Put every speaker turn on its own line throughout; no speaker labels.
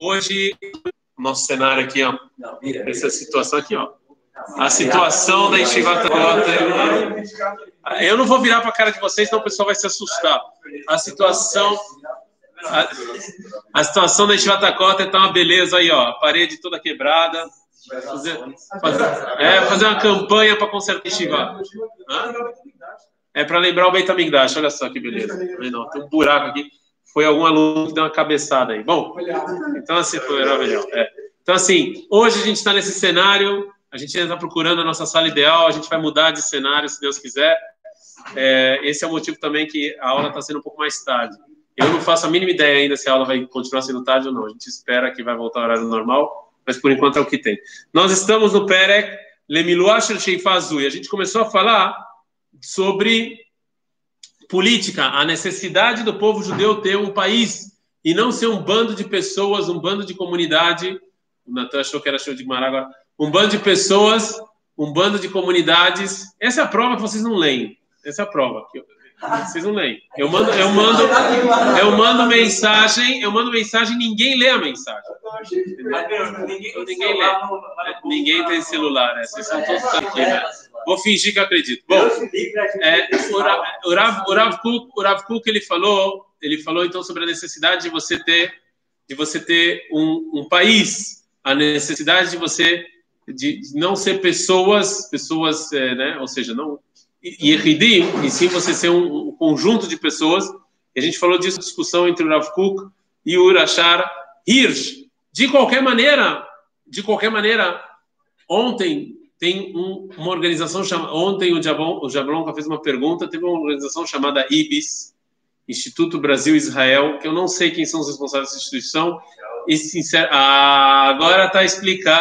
Hoje, nosso cenário aqui, ó, essa situação aqui, ó. A situação da Enchivata Eu não vou virar para a cara de vocês, senão o pessoal vai se assustar. A situação. A, a situação da Enchivata Cota está uma beleza aí, ó. Parede toda quebrada. Fazer, fazer, é, fazer uma campanha para consertar Enchivata. É para lembrar o Beit HaMikdash. Olha só que beleza. Não, tem um buraco aqui foi algum aluno que deu uma cabeçada aí. Bom, então assim, foi. É. Então assim, hoje a gente está nesse cenário, a gente ainda está procurando a nossa sala ideal, a gente vai mudar de cenário, se Deus quiser. É, esse é o motivo também que a aula está sendo um pouco mais tarde. Eu não faço a mínima ideia ainda se a aula vai continuar sendo tarde ou não. A gente espera que vai voltar ao horário normal, mas por enquanto é o que tem. Nós estamos no Perek Lemiluach Sheifazui. A gente começou a falar sobre política, a necessidade do povo judeu ter um país e não ser um bando de pessoas, um bando de comunidade. O Natan achou que era show de Gumará agora. Um bando de pessoas, um bando de comunidades. Essa é a prova que vocês não leem. Essa é a prova. Vocês não leem. Eu mando, eu mando, eu mando mensagem, eu mando mensagem, ninguém lê a mensagem. Ninguém, ninguém lê. Ninguém tem celular, né? Vocês são todos aqui, né? Vou fingir que acredito. Bom, é, o, Rav, o, Rav Kuk, o Rav Kuk, ele falou, ele falou então sobre a necessidade de você ter, de você ter um, um país, a necessidade de você de não ser pessoas, pessoas, é, né? Ou seja, não Yeridim, e sim você ser um, um, conjunto de pessoas. E a gente falou disso, discussão entre o Rav Kuk e o Urashar Hirsch. De qualquer maneira, de qualquer maneira, ontem tem um, uma organização chamada. Ontem o Jablon, o Jablon fez uma pergunta. Teve uma organização chamada IBIS, Instituto Brasil Israel, que eu não sei quem são os responsáveis dessa instituição. E sincero, ah, agora está explicado.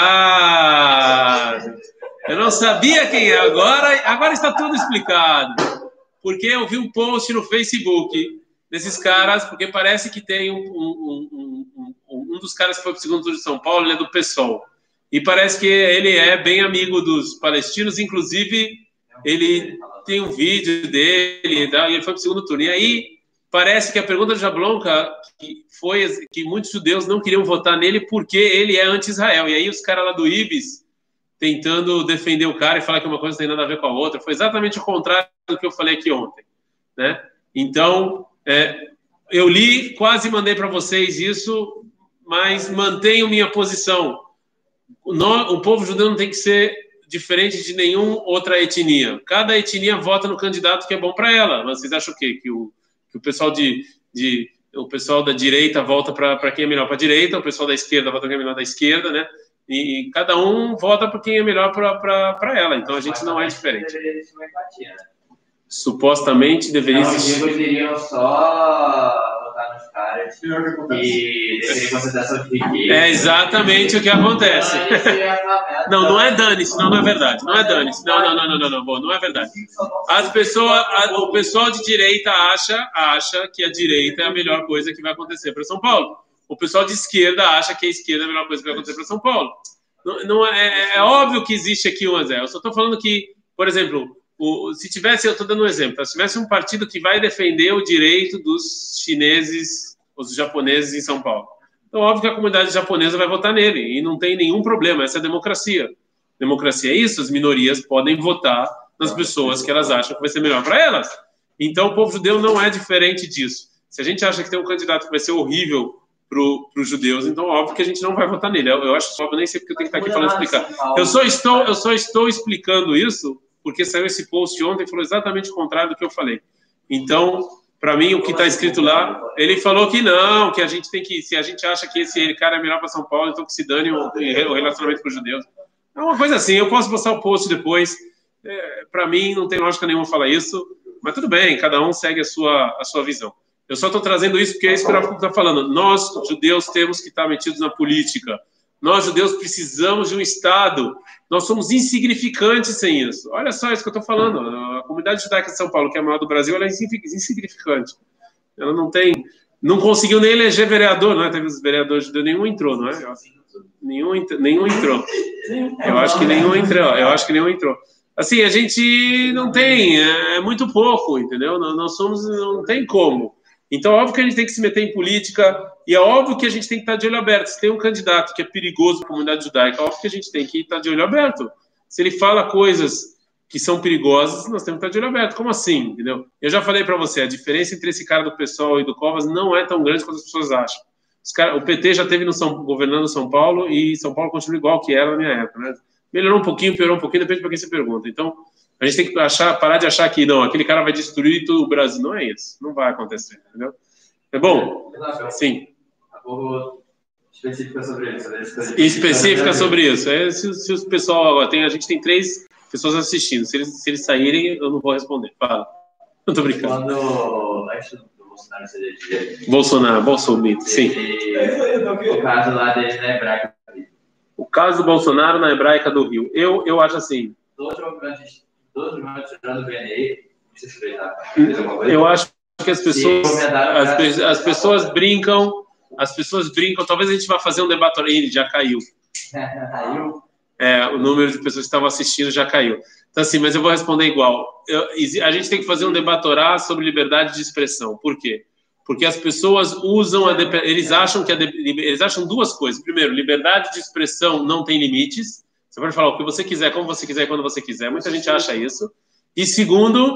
Eu não sabia quem é. Agora, agora está tudo explicado. Porque eu vi um post no Facebook desses caras, porque parece que tem um, um, um, um, um dos caras que foi para o segundo turno de São Paulo, ele é do PSOL e parece que ele é bem amigo dos palestinos, inclusive ele tem um vídeo dele, e ele foi para o segundo turno. E aí parece que a pergunta de Jablonka que foi que muitos judeus não queriam votar nele porque ele é anti-Israel. E aí os caras lá do Ibis tentando defender o cara e falar que uma coisa tem nada a ver com a outra. Foi exatamente o contrário do que eu falei aqui ontem, né? Então, é, eu li, quase mandei para vocês isso, mas mantenho minha posição o povo judeu não tem que ser diferente de nenhuma outra etnia. Cada etnia vota no candidato que é bom para ela. Vocês acham o quê? Que o, que o pessoal de, de o pessoal da direita volta para quem é melhor para a direita, o pessoal da esquerda vota para quem é melhor da esquerda, né? E, cada um vota para quem é melhor para ela. Então a gente não é diferente. Supostamente deveria existir. Os iriam só caras e de É exatamente o que acontece. Não, não é dane-se, não, não é verdade. Não é dane-se. Não, não, não, não, não, não, bom, não é verdade. As pessoas, a, o pessoal de direita acha, acha que a direita é a melhor coisa que vai acontecer para São Paulo. O pessoal de esquerda acha que a esquerda é a melhor coisa que vai acontecer para São Paulo. Não, não é, é, é, óbvio que existe aqui um Zé. Eu só estou falando que, por exemplo, o, se tivesse, eu estou dando um exemplo, se tivesse um partido que vai defender o direito dos chineses, os japoneses em São Paulo, então óbvio que a comunidade japonesa vai votar nele e não tem nenhum problema, essa é a democracia. Democracia é isso, as minorias podem votar nas pessoas que elas acham que vai ser melhor para elas. Então o povo judeu não é diferente disso. Se a gente acha que tem um candidato que vai ser horrível para os judeus, então óbvio que a gente não vai votar nele. Eu, eu acho óbvio, nem sei porque eu tenho que estar aqui falando explicar. Eu só estou, eu só estou explicando isso porque saiu esse post ontem e falou exatamente o contrário do que eu falei. Então, para mim, o que está escrito lá, ele falou que não, que a gente tem que, se a gente acha que esse cara é melhor para São Paulo, então que se dane o, o relacionamento com os judeus. É uma coisa assim, eu posso postar o post depois. É, para mim, não tem lógica nenhuma falar isso, mas tudo bem, cada um segue a sua, a sua visão. Eu só estou trazendo isso porque é isso que o está falando. Nós, judeus, temos que estar metidos na política. Nós, judeus, precisamos de um Estado. Nós somos insignificantes sem isso. Olha só isso que eu estou falando. A comunidade judaica de São Paulo, que é a maior do Brasil, ela é insignificante. Ela não tem. Não conseguiu nem eleger vereador, não é? Teve os vereadores judeus, nenhum entrou, não é? Nenhum, nenhum entrou. Eu acho que nenhum entrou. Eu acho que nenhum entrou. Assim, a gente não tem, é, é muito pouco, entendeu? Nós somos, não tem como. Então, é óbvio que a gente tem que se meter em política, e é óbvio que a gente tem que estar de olho aberto. Se tem um candidato que é perigoso para a comunidade judaica, é óbvio que a gente tem que estar de olho aberto. Se ele fala coisas que são perigosas, nós temos que estar de olho aberto. Como assim? Entendeu? Eu já falei para você, a diferença entre esse cara do pessoal e do Covas não é tão grande quanto as pessoas acham. Cara, o PT já teve no São, governando São Paulo e São Paulo continua igual que era na minha época. Né? Melhorou um pouquinho, piorou um pouquinho, depende para quem você pergunta. Então, a gente tem que achar, parar de achar que não, aquele cara vai destruir todo o Brasil. Não é isso. Não vai acontecer, entendeu? É bom? Sim.
Específica sobre isso. Né?
Específica sobre isso. É, se, se o pessoal. Tem, a gente tem três pessoas assistindo. Se eles, se eles saírem, eu não vou responder. Fala. Não tô brincando.
Quando antes do Bolsonaro ser eleito.
Bolsonaro, Bolsonaro, sim.
o caso lá dele na Hebraica.
O caso do Bolsonaro na Hebraica do Rio. Eu, eu acho assim.
Todos os todos os movimentos do BNI,
eu acho que as pessoas, as, as pessoas brincam, as pessoas brincam. Talvez a gente vá fazer um debate. Ele já caiu.
Caiu?
É, o número de pessoas que estavam assistindo já caiu. Então, assim, mas eu vou responder igual. Eu, a gente tem que fazer um debatorá sobre liberdade de expressão. Por quê? Porque as pessoas usam a eles acham que a eles acham duas coisas. Primeiro, liberdade de expressão não tem limites. Você pode falar o que você quiser, como você quiser, quando você quiser. Muita gente acha isso. E segundo,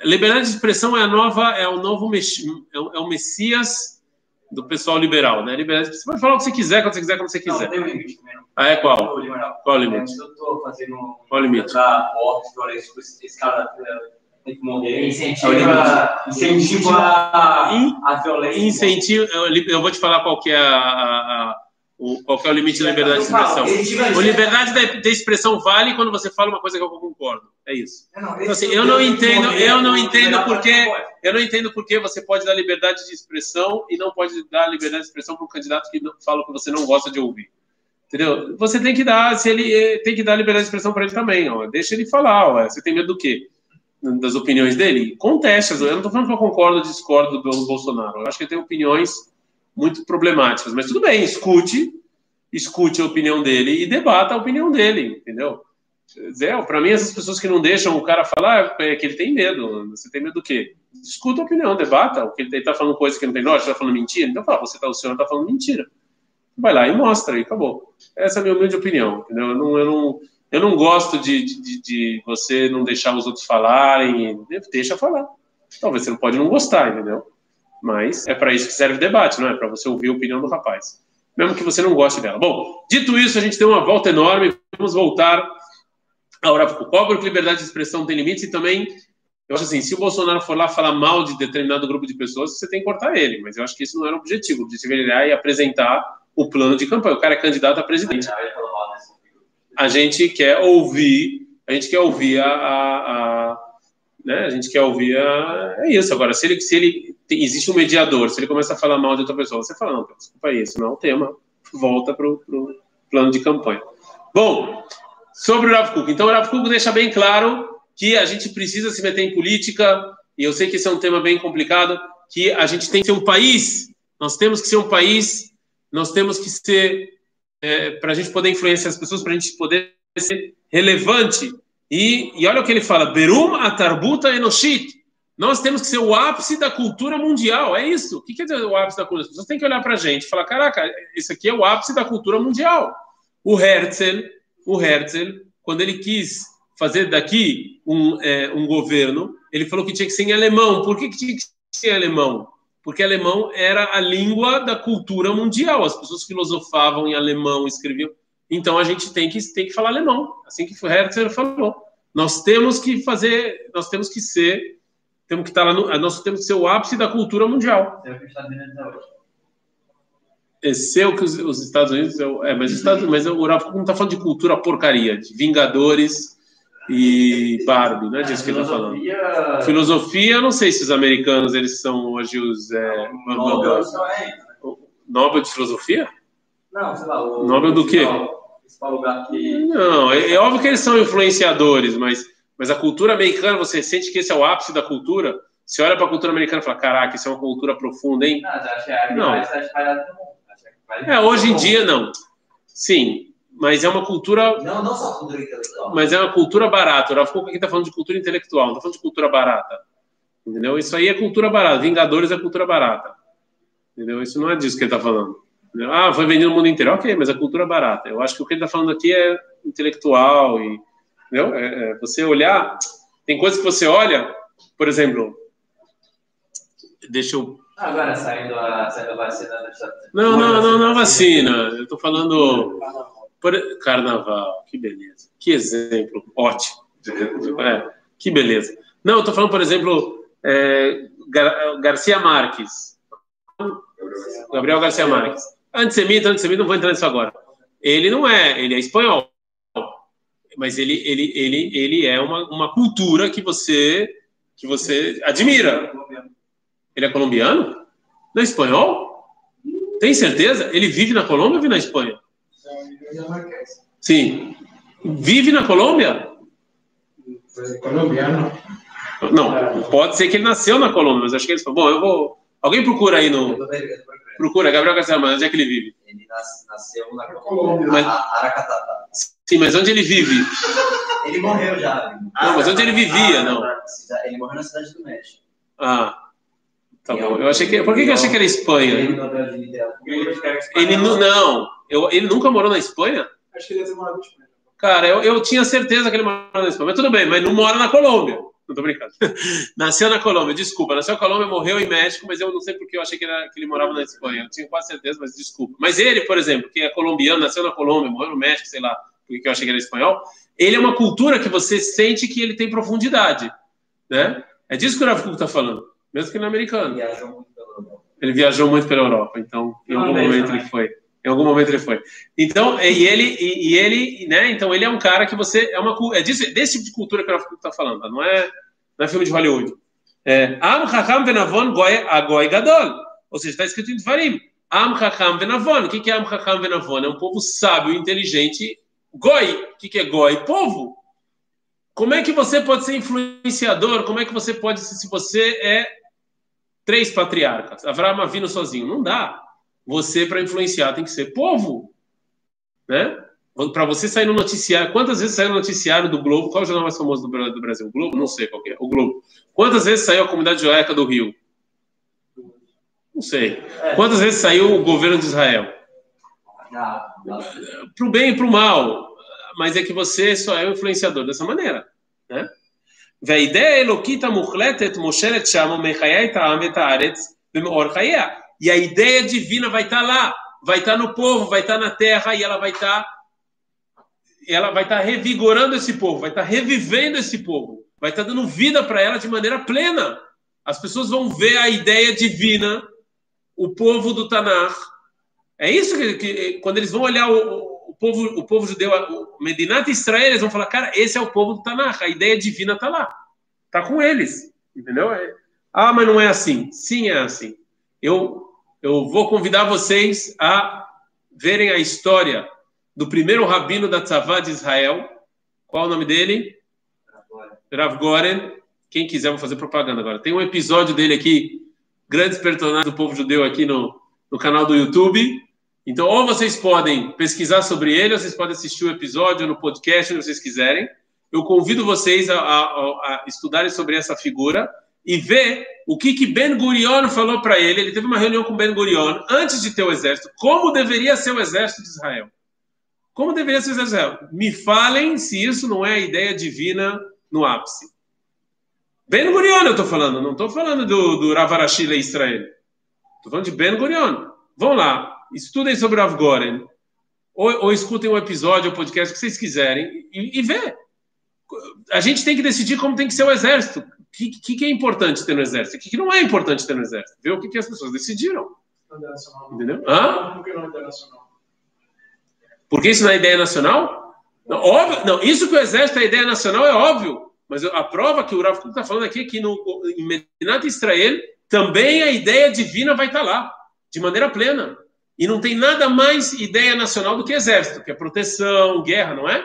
liberdade de expressão é a nova, é o novo é o Messias do pessoal liberal, né? Liberdade, você pode falar o que você quiser, quando você quiser, como você quiser. Não,
tem um limite.
Ah, é qual? Qual o limite?
Eu estou fazendo
qual o limite?
morte, esse cara tem que morrer. Incentiva, incentiva a, a violência.
Incentiva, eu, vou te falar qual que é a, a o, qual é o limite da liberdade de expressão? A liberdade de expressão vale quando você fala uma coisa que eu concordo. É isso. Então, assim, eu não entendo, eu não entendo porque eu não entendo porque você pode dar liberdade de expressão e não pode dar liberdade de expressão para um candidato que fala que você não gosta de ouvir. Entendeu? Você tem que dar, se ele eh, tem que dar liberdade de expressão para ele também. Ó. Deixa ele falar. Ó. Você tem medo do quê? Das opiniões dele? Conteste. Eu não estou falando que eu concordo ou discordo do Bolsonaro. Eu acho que ele tem opiniões muito problemáticas. Mas tudo bem, escute, escute a opinião dele e debata a opinião dele, entendeu? Zé, para mim, essas pessoas que não deixam o cara falar é que ele tem medo. Você tem medo do quê? Escuta a opinião, debata. O que ele está falando coisa que não tem nós, está falando mentira. Então fala, você tá, o senhor está falando mentira. Vai lá e mostra e acabou. Essa é a minha humilde opinião, entendeu? Eu não, eu não, eu não gosto de, de, de você não deixar os outros falarem. Deixa falar. Talvez você não pode não gostar, entendeu? Mas é para isso que serve o debate, não é? Para você ouvir a opinião do rapaz. Mesmo que você não goste dela. Bom, dito isso, a gente tem uma volta enorme. Vamos voltar ao Rav Óbvio que liberdade de expressão tem limites e também, eu acho assim, se o Bolsonaro for lá falar mal de determinado grupo de pessoas, você tem que cortar ele. Mas eu acho que isso não era o objetivo. O objetivo era ir apresentar o plano de campanha. O cara é candidato a presidente. A gente quer ouvir, a gente quer ouvir a, a, a né? A gente quer ouvir a... é isso. Agora, se ele, se ele existe um mediador, se ele começa a falar mal de outra pessoa, você fala não, desculpa aí, isso não é o tema. Volta para o plano de campanha. Bom, sobre o Rav Kuk. Então, o Rav Kuk deixa bem claro que a gente precisa se meter em política, e eu sei que esse é um tema bem complicado, que a gente tem que ser um país, nós temos que ser um país, nós temos que ser, é, para a gente poder influenciar as pessoas, para a gente poder ser relevante e, e olha o que ele fala: Berum atarbuta enoshit. Nós temos que ser o ápice da cultura mundial. É isso. O que quer dizer o ápice da cultura? As pessoas têm que olhar para a gente e falar: caraca, isso aqui é o ápice da cultura mundial. O Herzl, o Herzl, quando ele quis fazer daqui um, é, um governo, ele falou que tinha que ser em alemão. Por que, que tinha que ser em alemão? Porque alemão era a língua da cultura mundial. As pessoas filosofavam em alemão, escreviam. Então a gente tem que, tem que falar alemão, assim que o Herzl falou. Nós temos que fazer, nós temos que ser, temos que estar lá no, nós temos que ser o ápice da cultura mundial. Esse é o que os, os Estados Unidos, é, mas, os Estados, mas o Rafa não está falando de cultura porcaria, de Vingadores e Barbie, não é disso que ele está falando. Filosofia, não sei se os americanos eles são hoje os é,
Nobel,
Nobel de filosofia?
Não, sei lá. O,
Nobel do quê?
que.
Não, é, é, óbvio que eles são influenciadores, mas, mas a cultura americana, você sente que esse é o ápice da cultura? Você olha para a cultura americana e fala: caraca, isso é uma cultura profunda, hein?
Não, acho que é não. Mais
é, hoje em dia não. Sim, mas é uma cultura.
Não, não só cultura intelectual.
Mas é uma cultura barata. O Rafa aqui está falando de cultura intelectual, não está falando de cultura barata. Entendeu? Isso aí é cultura barata. Vingadores é cultura barata. Entendeu? Isso não é disso que ele está falando. Entendeu? Ah, foi vendido no mundo inteiro. Ok, mas é cultura barata. Eu acho que o que ele está falando aqui é intelectual e entendeu? É, é, você olhar, tem coisas que você olha, por exemplo, deixa eu
Agora saindo a, saindo a vacina
Não, não, não, não vacina. Eu estou falando. Por... Carnaval, que beleza. Que exemplo, ótimo. É, que beleza. Não, eu estou falando, por exemplo, é, Gar Garcia Marques. Gabriel Garcia Marques. Antissemita, antissemita, não vou entrar nisso agora. Ele não é, ele é espanhol. Mas ele, ele, ele, ele é uma, uma cultura que você, que você admira. Ele é colombiano? Não é espanhol? Tem certeza? Ele vive na Colômbia ou vive na Espanha? Sim. Vive na Colômbia?
Colombiano.
Não, pode ser que ele nasceu na Colômbia, mas acho que ele falou, bom, eu vou... Alguém procura aí no... Procura, Gabriel Marques, onde é que ele vive?
Ele nasceu na Colômbia, mas... Aracatatá.
Sim, mas onde ele vive?
Ele morreu já.
Não, mas onde ele vivia, não?
Ele morreu na cidade do México.
Ah, Tá bom. Eu achei que. Por que, que eu achei que era Espanha? Ele não. não eu, ele nunca morou na Espanha?
Acho que ele deve ter morado na Espanha.
Cara, eu, eu tinha certeza que ele morava na Espanha. Mas tudo bem, mas não mora na Colômbia. Não tô brincando. Nasceu na Colômbia, desculpa. Nasceu na Colômbia, morreu em México, mas eu não sei porque eu achei que, era, que ele morava na Espanha. Eu tinha quase certeza, mas desculpa. Mas ele, por exemplo, que é colombiano, nasceu na Colômbia, morreu no México, sei lá, porque eu achei que era espanhol. Ele é uma cultura que você sente que ele tem profundidade. Né? É disso que o Rav está falando mesmo que ele é americano. Ele viajou muito pela Europa, então em algum momento ele foi. Em algum momento ele foi. Então, e ele, e, e, ele, né? Então ele é um cara que você é uma é desse, desse tipo de cultura que o está falando, não é, não é filme de Hollywood. É, Am Chacham Venavon Goy Agoy Gadol. Ou seja, está escrito em Dvarim. Am Chacham Venavon. O que é Am Chacham Venavon? É um povo sábio, inteligente. Goi. O que é Goi? Povo. Como é que você pode ser influenciador? Como é que você pode, se você é três patriarcas. Avraham vindo sozinho. Não dá Você, para influenciar, tem que ser povo. Né? Para você sair no noticiário. Quantas vezes saiu no noticiário do Globo? Qual é o jornal mais famoso do Brasil? O Globo? Não sei qual é. O Globo. Quantas vezes saiu a comunidade judaica do Rio? Não sei. Quantas vezes saiu o governo de Israel? Para o bem e para o mal. Mas é que você só é o influenciador dessa maneira. Né? והאידאה האלוקית המוחלטת מושלת שם ומחיה את העם ואת הארץ במאור חייה. e a ideia divina vai estar lá, vai estar no povo, vai estar na terra e ela vai estar ela vai estar revigorando esse povo, vai estar revivendo esse povo, vai estar dando vida para ela de maneira plena. As pessoas vão ver a ideia divina, o povo do Tanakh. É isso que, que quando eles vão olhar o, o, povo, o povo judeu, o Medinat Israel, eles vão falar, cara, esse é o povo do Tanakh, a ideia divina está lá, está com eles, entendeu? É, ah, mas não é assim. Sim, é assim. Eu, eu vou convidar vocês a verem a história do primeiro rabino da Tzavá de Israel. Qual o nome dele? Rav Goren. Quem quiser, vou fazer propaganda agora. Tem um episódio dele aqui, grandes personagens do povo judeu aqui no, no canal do YouTube. Então, ou vocês podem pesquisar sobre ele, ou vocês podem assistir o episódio no podcast, onde vocês quiserem. Eu convido vocês a, a, a estudarem sobre essa figura e ver o que, que Ben Gurion falou para ele. Ele teve uma reunião com Ben Gurion antes de ter o exército. Como deveria ser o exército de Israel? Como deveria ser o exército de Israel? Me falem se isso não é a ideia divina no ápice. Ben Gurion eu estou falando, não estou falando do, do Ravarashile Israel. Estou falando de Ben Gurion. Vão lá, estudem sobre Rav Goren, ou, ou escutem um episódio, um podcast, que vocês quiserem, e, e vê. A gente tem que decidir como tem que ser o exército. O que, que, que, é importante ter no exército? O que, que, não é importante ter no exército? Ver o que, que as pessoas decidiram. Entendeu? Hã? Porque isso não é ideia nacional? Não, óbvio, não, isso que o exército é ideia nacional é óbvio. Mas a prova que o Rav está falando aqui é que no, em Medinat Israel também a ideia divina vai estar lá, de maneira plena. E não tem nada mais ideia nacional do que exército, que é proteção, guerra, não é?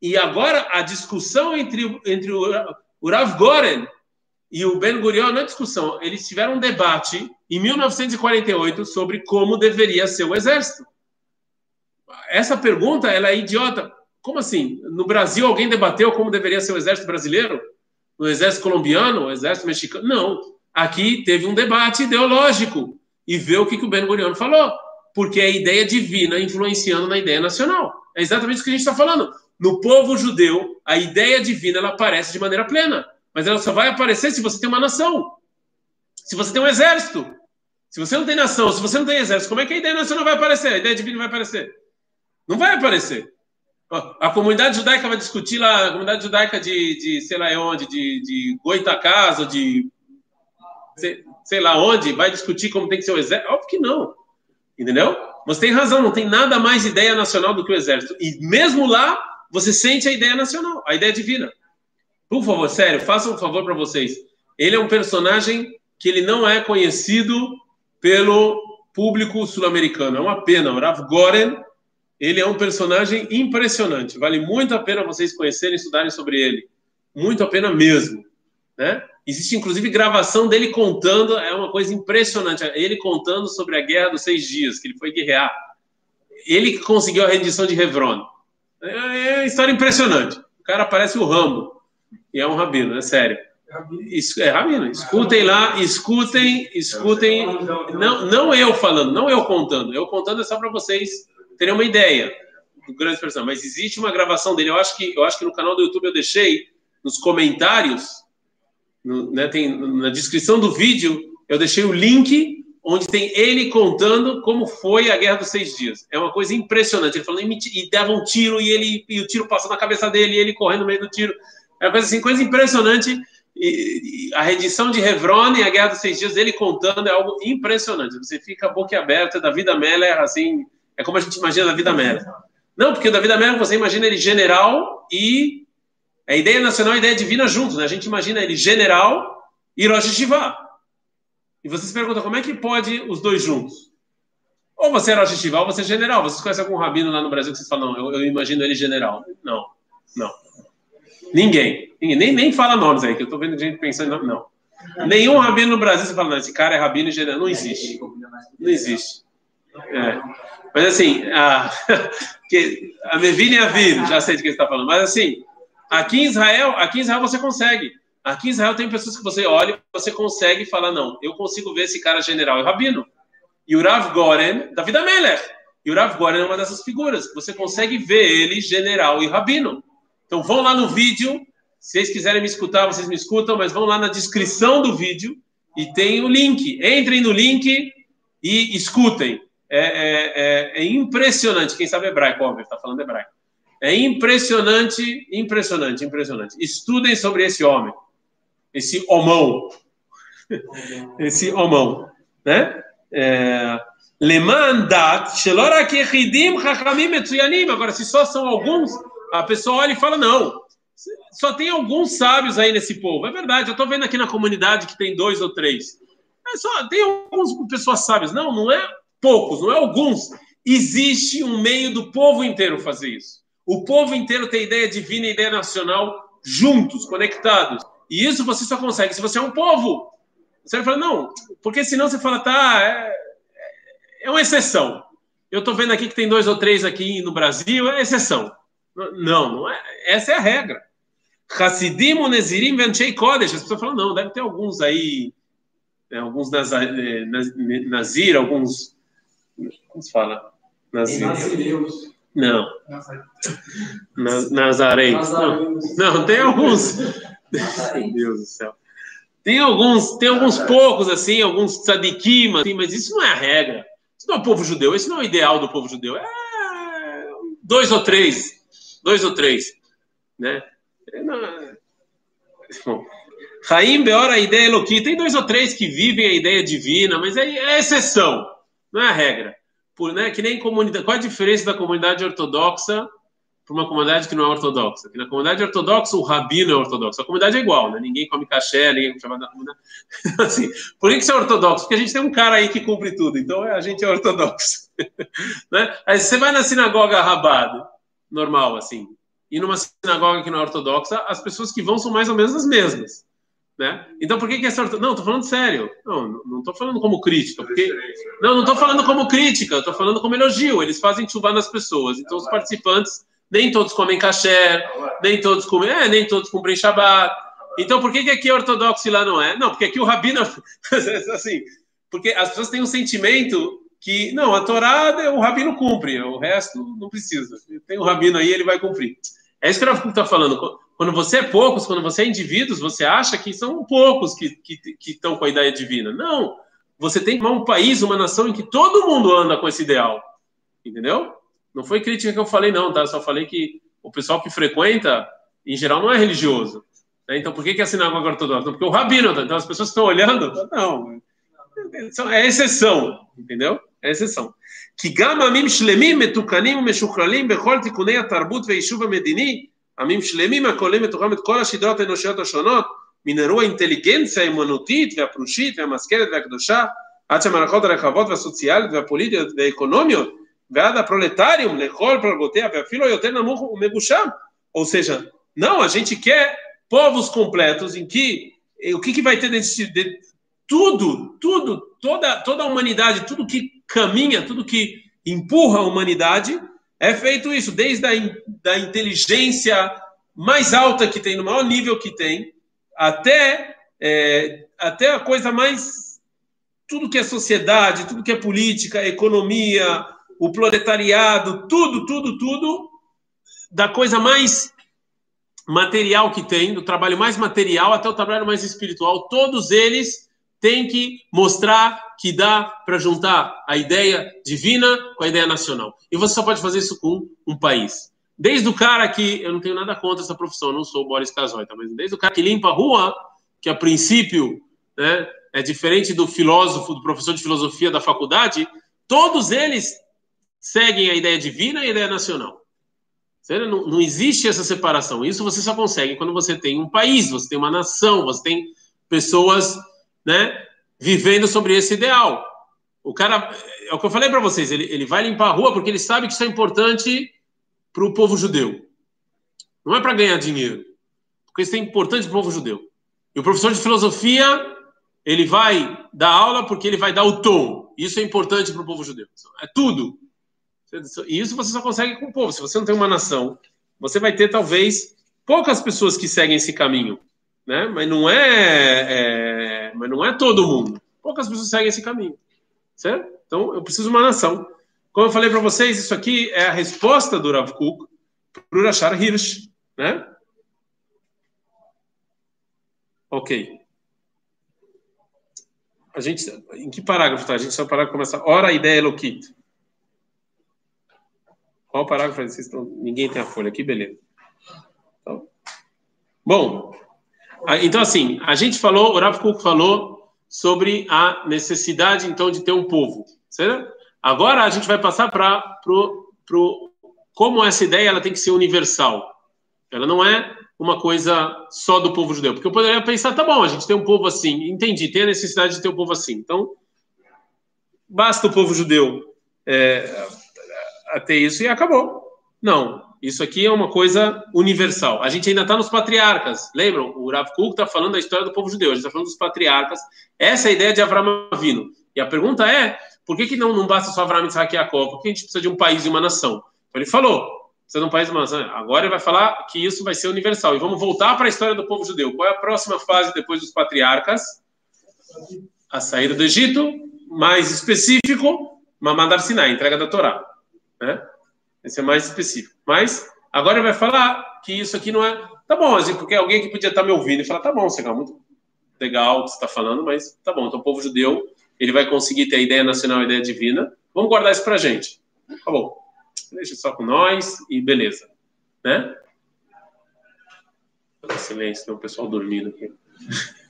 E agora a discussão entre, entre o, o Rav Goren e o Ben Gurion, é discussão, eles tiveram um debate em 1948 sobre como deveria ser o exército. Essa pergunta ela é idiota. Como assim? No Brasil alguém debateu como deveria ser o exército brasileiro? no exército colombiano, o exército mexicano. Não. Aqui teve um debate ideológico e vê o que, que o Ben Gurion falou. Porque é a ideia divina influenciando na ideia nacional. É exatamente isso que a gente está falando. No povo judeu, a ideia divina ela aparece de maneira plena. Mas ela só vai aparecer se você tem uma nação. Se você tem um exército. Se você não tem nação, se você não tem exército, como é que a ideia nacional vai aparecer? A ideia divina vai aparecer? Não vai aparecer. A comunidade judaica vai discutir lá, a comunidade judaica de, de sei lá onde, de, de Goitacasa, de sei, sei, lá onde, vai discutir como tem que ser o exército? Óbvio que não. Entendeu? Você tem razão, não tem nada mais ideia nacional do que o exército. E mesmo lá, você sente a ideia nacional, a ideia divina. Por favor, sério, faça um favor para vocês. Ele é um personagem que ele não é conhecido pelo público sul-americano. É uma pena. O Rav Goren ele é um personagem impressionante. Vale muito a pena vocês conhecerem, estudarem sobre ele. Muito a pena mesmo. Né? Existe inclusive gravação dele contando, é uma coisa impressionante. Ele contando sobre a Guerra dos Seis Dias, que ele foi guerrear. Ele conseguiu a rendição de Hebron. É, é uma história impressionante. O cara parece o Rambo. E é um rabino, é sério. É rabino. Escutem lá, escutem, escutem. Não, não eu falando, não eu contando. Eu contando é só para vocês teria uma ideia do grande personagem. Mas existe uma gravação dele. Eu acho que, eu acho que no canal do YouTube eu deixei nos comentários, no, né, tem, na descrição do vídeo, eu deixei o link onde tem ele contando como foi a Guerra dos Seis Dias. É uma coisa impressionante. Ele falou e dava um tiro e ele e o tiro passou na cabeça dele e ele correndo no meio do tiro. É uma coisa assim, coisa impressionante. E, e a redição de Hevron e a Guerra dos Seis Dias, ele contando é algo impressionante. Você fica boca aberta da vida Meller, assim, é como a gente imagina Davi América. Não, porque o Davi América você imagina ele general e a ideia nacional e a ideia divina juntos. Né? A gente imagina ele general e Rosh. E você se pergunta como é que pode os dois juntos? Ou você é Rosh ou você é general. Vocês conhecem algum rabino lá no Brasil que vocês falam, não, eu, eu imagino ele general. Não, não. Ninguém. Ninguém. Nem, nem fala nomes aí, que eu estou vendo gente pensando, não. não. Nenhum rabino no Brasil você fala, não, esse cara é rabino general. Não existe. Não existe. É. Mas assim, a, que, a Mevine a Vir, já sei de que você está falando, mas assim, aqui em Israel, aqui em Israel você consegue. Aqui em Israel tem pessoas que você olha, você consegue falar, não, eu consigo ver esse cara general e rabino. E o Rav Goren, David Amelech. E o Rav Goren é uma dessas figuras. Você consegue ver ele general e rabino. Então vão lá no vídeo. Se vocês quiserem me escutar, vocês me escutam, mas vão lá na descrição do vídeo e tem o link. Entrem no link e escutem. É, é, é, é impressionante. Quem sabe hebraico, óbvio, está falando hebraico. É impressionante, impressionante, impressionante. Estudem sobre esse homem, esse homão, esse homão, né? É, Agora, se só são alguns, a pessoa olha e fala: não, só tem alguns sábios aí nesse povo. É verdade, eu estou vendo aqui na comunidade que tem dois ou três. É só, tem algumas pessoas sábias. Não, não é poucos, não é alguns. Existe um meio do povo inteiro fazer isso. O povo inteiro tem ideia divina e ideia nacional juntos, conectados. E isso você só consegue se você é um povo. Você vai falar, não, porque senão você fala, tá, é, é uma exceção. Eu estou vendo aqui que tem dois ou três aqui no Brasil, é exceção. Não, não é, essa é a regra. Hassidim, Onezirim, Ventei Kodesh. As pessoas falam, não, deve ter alguns aí, né, alguns eh, Nazir, alguns como se fala? Nazireus. Não. Nazareus. Não. não, tem alguns. Meu Deus do céu. Tem alguns, tem alguns poucos, assim, alguns tzadikim, assim, mas isso não é a regra. Isso não é o povo judeu, isso não é o ideal do povo judeu. É dois ou três. Dois ou três. Né? É, Bom, Raim a ideia Eloqui. Tem dois ou três que vivem a ideia divina, mas é, é exceção, não é a regra por, né, que nem comunidade. Qual a diferença da comunidade ortodoxa para uma comunidade que não é ortodoxa? Que na comunidade ortodoxa o rabino é ortodoxo. A comunidade é igual, né? Ninguém come caché, ninguém chama da comunidade. assim, por que, você é ortodoxo? Porque a gente tem um cara aí que cumpre tudo. Então a gente é ortodoxo. né? Aí você vai na sinagoga rabada, normal, assim, e numa sinagoga que não é ortodoxa, as pessoas que vão são mais ou menos as mesmas. Né? Então, por que, que essa? Não, estou falando sério. Não, não estou falando como crítica. Porque... Não, não estou falando como crítica, estou falando como elogio. Eles fazem chuva nas pessoas. Então, os participantes, nem todos comem caché, nem todos comem, é, nem todos cumprem Shabbat. Então, por que, que aqui é ortodoxo e lá não é? Não, porque aqui o rabino, assim, porque as pessoas têm um sentimento que, não, a Torá, o rabino cumpre, o resto não precisa. Tem o rabino aí, ele vai cumprir. É isso que o Rav está falando. Quando você é poucos, quando você é indivíduos, você acha que são poucos que, estão com a ideia divina. Não. Você tem um país, uma nação em que todo mundo anda com esse ideal. Entendeu? Não foi crítica que eu falei, não, tá? Só falei que o pessoal que frequenta, em geral, não é religioso. Né? Então, por que, que é a sinagoga ortodoxa? Porque o rabino, então as pessoas estão olhando, não, é exceção, entendeu? É exceção. כי גם עמים שלמים, מתוקנים ומשוכללים בכל תיקוני התרבות והיישוב המדיני, עמים שלמים הכוללים בתוכם את כל השדרות האנושיות השונות, מן אירוע האינטליגנציה האמנותית והפרושית והמשכלת והקדושה, עד שהמערכות הרחבות והסוציאליות והפוליטיות והאקונומיות, ועד הפרולטריום לכל פלגותיה, ואפילו יותר נמוך ומגושם. Ou seja, não, a gente quer povos completos em que o que, que vai ter desse, de, tudo, tudo, toda, toda a humanidade, tudo que caminha, tudo que empurra a humanidade, é feito isso, desde a da inteligência mais alta que tem, no maior nível que tem, até, é, até a coisa mais. Tudo que é sociedade, tudo que é política, economia, o proletariado, tudo, tudo, tudo, da coisa mais material que tem, do trabalho mais material até o trabalho mais espiritual, todos eles têm que mostrar que dá para juntar a ideia divina com a ideia nacional. E você só pode fazer isso com um país. Desde o cara que, eu não tenho nada contra essa profissão, não sou o Boris Casoy, tá? mas desde o cara que limpa a rua, que a princípio né, é diferente do filósofo, do professor de filosofia da faculdade, todos eles seguem a ideia divina e a ideia nacional. Não, não existe essa separação. Isso você só consegue quando você tem um país, você tem uma nação, você tem pessoas né, vivendo sobre esse ideal. O cara, é o que eu falei para vocês, ele, ele vai limpar a rua porque ele sabe que isso é importante para o povo judeu. Não é para ganhar dinheiro, porque isso é importante para o povo judeu. E o professor de filosofia, ele vai dar aula porque ele vai dar o tom. Isso é importante para o povo judeu. É tudo. E isso você só consegue com o povo. Se você não tem uma nação, você vai ter talvez poucas pessoas que seguem esse caminho, né? Mas não é, é mas não é todo mundo. Poucas pessoas seguem esse caminho, certo? Então eu preciso de uma nação. Como eu falei para vocês, isso aqui é a resposta do Rav Kuk para o Rashar Hirsch, né? Ok. A gente, em que parágrafo tá? A gente só parágrafo começa. Ora a ideia Eloquita. Qual o parágrafo? Vocês estão... Ninguém tem a folha aqui, beleza. Então, bom, então assim, a gente falou, o Rav Kuk falou sobre a necessidade, então, de ter um povo, certo? Agora a gente vai passar para pro, pro, como essa ideia ela tem que ser universal. Ela não é uma coisa só do povo judeu. Porque eu poderia pensar, tá bom, a gente tem um povo assim, entendi, tem a necessidade de ter um povo assim. Então, basta o povo judeu é, ter isso e acabou. Não, isso aqui é uma coisa universal. A gente ainda está nos patriarcas. Lembram? O Rav Kuk está falando da história do povo judeu. A gente está falando dos patriarcas. Essa é a ideia de Avram Avino. E a pergunta é, por que, que não, não basta só Avram, Isaac e Jacob? Por que a gente precisa de um país e uma nação? Então ele falou, precisa de um país e uma nação. Agora ele vai falar que isso vai ser universal. E vamos voltar para a história do povo judeu. Qual é a próxima fase depois dos patriarcas? A saída do Egito, mais específico, Mamad Sinai, entrega da Torá. Né? Esse é mais específico. Mas agora ele vai falar que isso aqui não é. Tá bom, assim, porque alguém que podia estar me ouvindo e falar, tá bom, Segal, muito legal o que você está falando, mas tá bom, então o povo judeu ele vai conseguir ter a ideia nacional, a ideia divina. Vamos guardar isso para a gente. Tá bom. Deixa só com nós e beleza. Né? Silêncio, tem o pessoal dormindo aqui.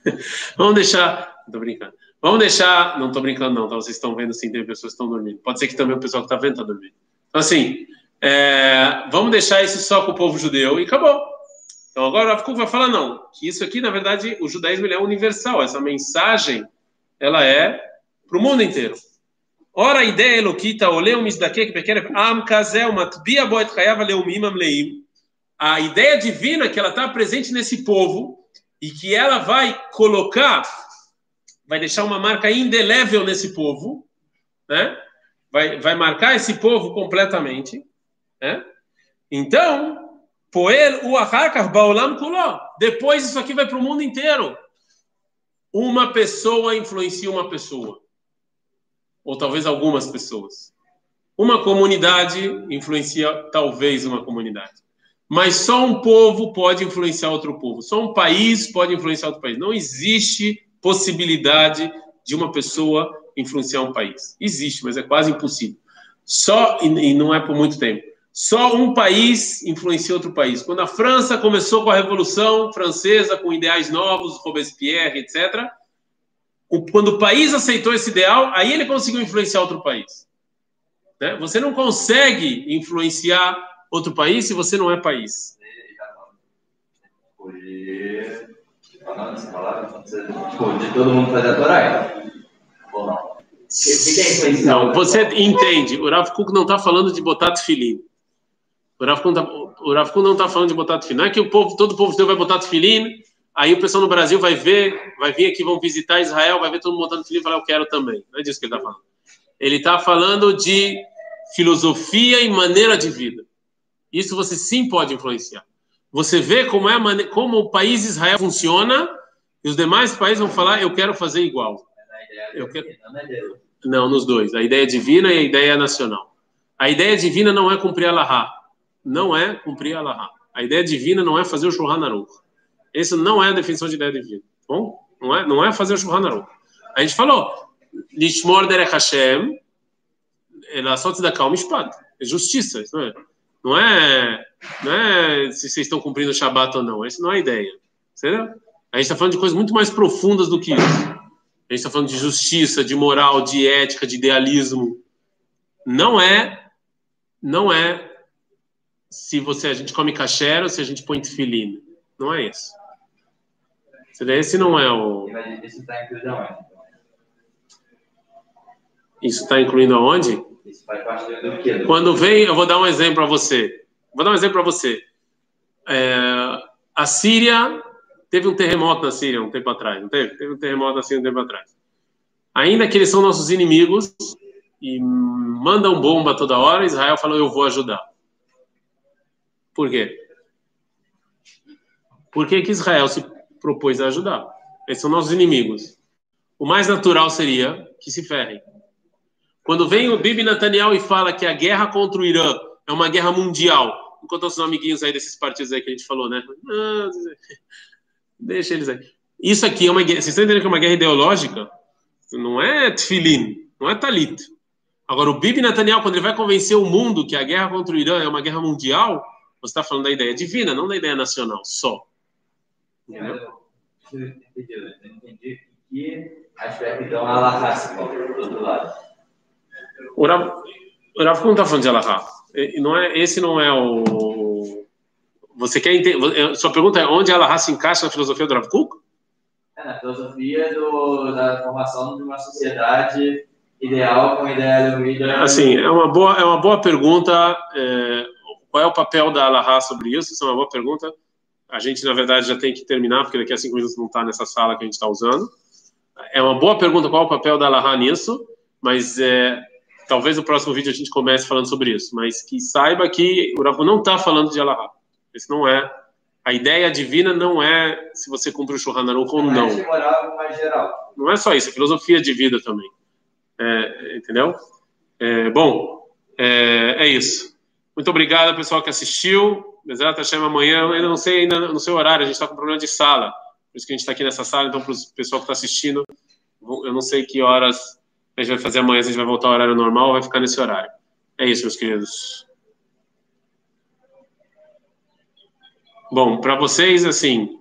Vamos deixar. Não tô brincando. Vamos deixar. Não tô brincando, não, tá? Vocês estão vendo sim, tem pessoas que estão dormindo. Pode ser que também o pessoal que está vendo está dormindo. Então, assim, é... vamos deixar isso só com o povo judeu e acabou. Então, agora o Rav vai falar, não, que isso aqui, na verdade, o judaísmo é universal. Essa mensagem, ela é para o mundo inteiro. Ora, a ideia eloquita, oleu misdake, bekerev am kazel, matbia boet chayav leumim amleim. A ideia divina que ela está presente nesse povo e que ela vai colocar, vai deixar uma marca indelével nesse povo, né? Vai, vai marcar esse povo completamente, né? Então, Poel o Ahakar Baolam Kuló. Depois isso aqui vai para o mundo inteiro. Uma pessoa influencia uma pessoa. Ou talvez algumas pessoas. Uma comunidade influencia talvez uma comunidade. Mas só um povo pode influenciar outro povo. Só um país pode influenciar outro país. Não existe possibilidade de uma pessoa influenciar um país. Existe, mas é quase impossível. Só, e não é por muito tempo, só um país influencia outro país. Quando a França começou com a Revolução Francesa, com ideais novos, Robespierre, etc., quando o país aceitou esse ideal, aí ele conseguiu influenciar outro país. Né? Você não consegue influenciar outro país se você não é país.
Todo mundo fazer a Torá, ou não?
Não, você entende. O Rav Kuk não está falando de botar tefilim. O Rav Kuk não está tá falando de botar tefilim. Não é que o povo, todo o povo de Deus vai botar tefilim, aí o pessoal no Brasil vai ver, vai vir aqui, vão visitar Israel, vai ver todo mundo botando tefilim e falar, eu quero também. Não é disso que ele está falando. Ele está falando de filosofia e maneira de vida. Isso você sim pode influenciar. Você vê como, é como o país Israel funciona e os demais países vão falar, eu quero fazer igual. Eu quero... Não, nos dois. A ideia divina e a ideia nacional. A ideia divina não é cumprir a Lahá. Não é cumprir a Lahá. A ideia divina não é fazer o Shulchan Aruch. Isso não é a definição de ideia divina. Bom? Não é, não é fazer o Shulchan Aruch. A gente falou, Lishmor derech Hashem, Elassot da calma Mishpat. É justiça. Isso não é, não é, não é se vocês estão cumprindo o Shabat ou não. Essa não é a ideia. Entendeu? A gente está falando de coisas muito mais profundas do que isso. A gente está falando de justiça, de moral, de ética, de idealismo. Não é, não é se você a gente come caché ou se a gente põe tefilina. Não é isso. Esse não é o.
Isso está incluído aonde?
Isso está incluindo aonde?
Isso faz parte do quê?
Quando vem, eu vou dar um exemplo para você. Vou dar um exemplo para você. É, a Síria Teve um terremoto na Síria um tempo atrás, não teve? Teve um terremoto na Síria um tempo atrás. Ainda que eles são nossos inimigos e mandam bomba toda hora, Israel falou: Eu vou ajudar. Por quê? Por que, que Israel se propôs a ajudar? Eles são nossos inimigos. O mais natural seria que se ferrem. Quando vem o Bibi Netanyahu e fala que a guerra contra o Irã é uma guerra mundial, enquanto os amiguinhos aí desses partidos aí que a gente falou, né? Deixa eles aí. Isso aqui é uma guerra. Vocês estão entendendo que é uma guerra ideológica? Não é tefilin, não é talit. Agora, o Bibi Netanyahu, quando ele vai convencer o mundo que a guerra contra o Irã é uma guerra mundial, você está falando da ideia divina, não da ideia nacional só.
Entendeu? Eu entendi que aspecto, então, Alahá do outro lado. O Rav,
o Rav não está falando de Alahá. Não é, esse não é o você quer entender? Sua pergunta é onde ela se encaixa na filosofia do Rav Kuk?
É, na filosofia do, da formação de uma sociedade ideal com ideia do
Assim, é uma boa, é uma boa pergunta. É, qual é o papel da Alaha sobre isso? Isso é uma boa pergunta. A gente, na verdade, já tem que terminar, porque daqui a cinco minutos não está nessa sala que a gente está usando. É uma boa pergunta qual é o papel da Alaha nisso, mas é, talvez no próximo vídeo a gente comece falando sobre isso. Mas que saiba que o Rav não está falando de Alaha. Isso não é. A ideia divina não é se você cumpre o Shulchan Aruch ou não.
É.
Não é só isso, é filosofia de vida também. É, entendeu? É, bom, é, é, isso. Muito obrigado, pessoal que assistiu. Exato, Hashem amanhã. Ainda não sei ainda no seu horário, a gente está com problema de sala. Por isso que a gente está aqui nessa sala. Então, para o pessoal que está assistindo, eu não sei que horas a gente vai fazer amanhã, se a gente vai voltar ao horário normal ou vai ficar nesse horário. É isso, meus queridos. Bom, para vocês, assim,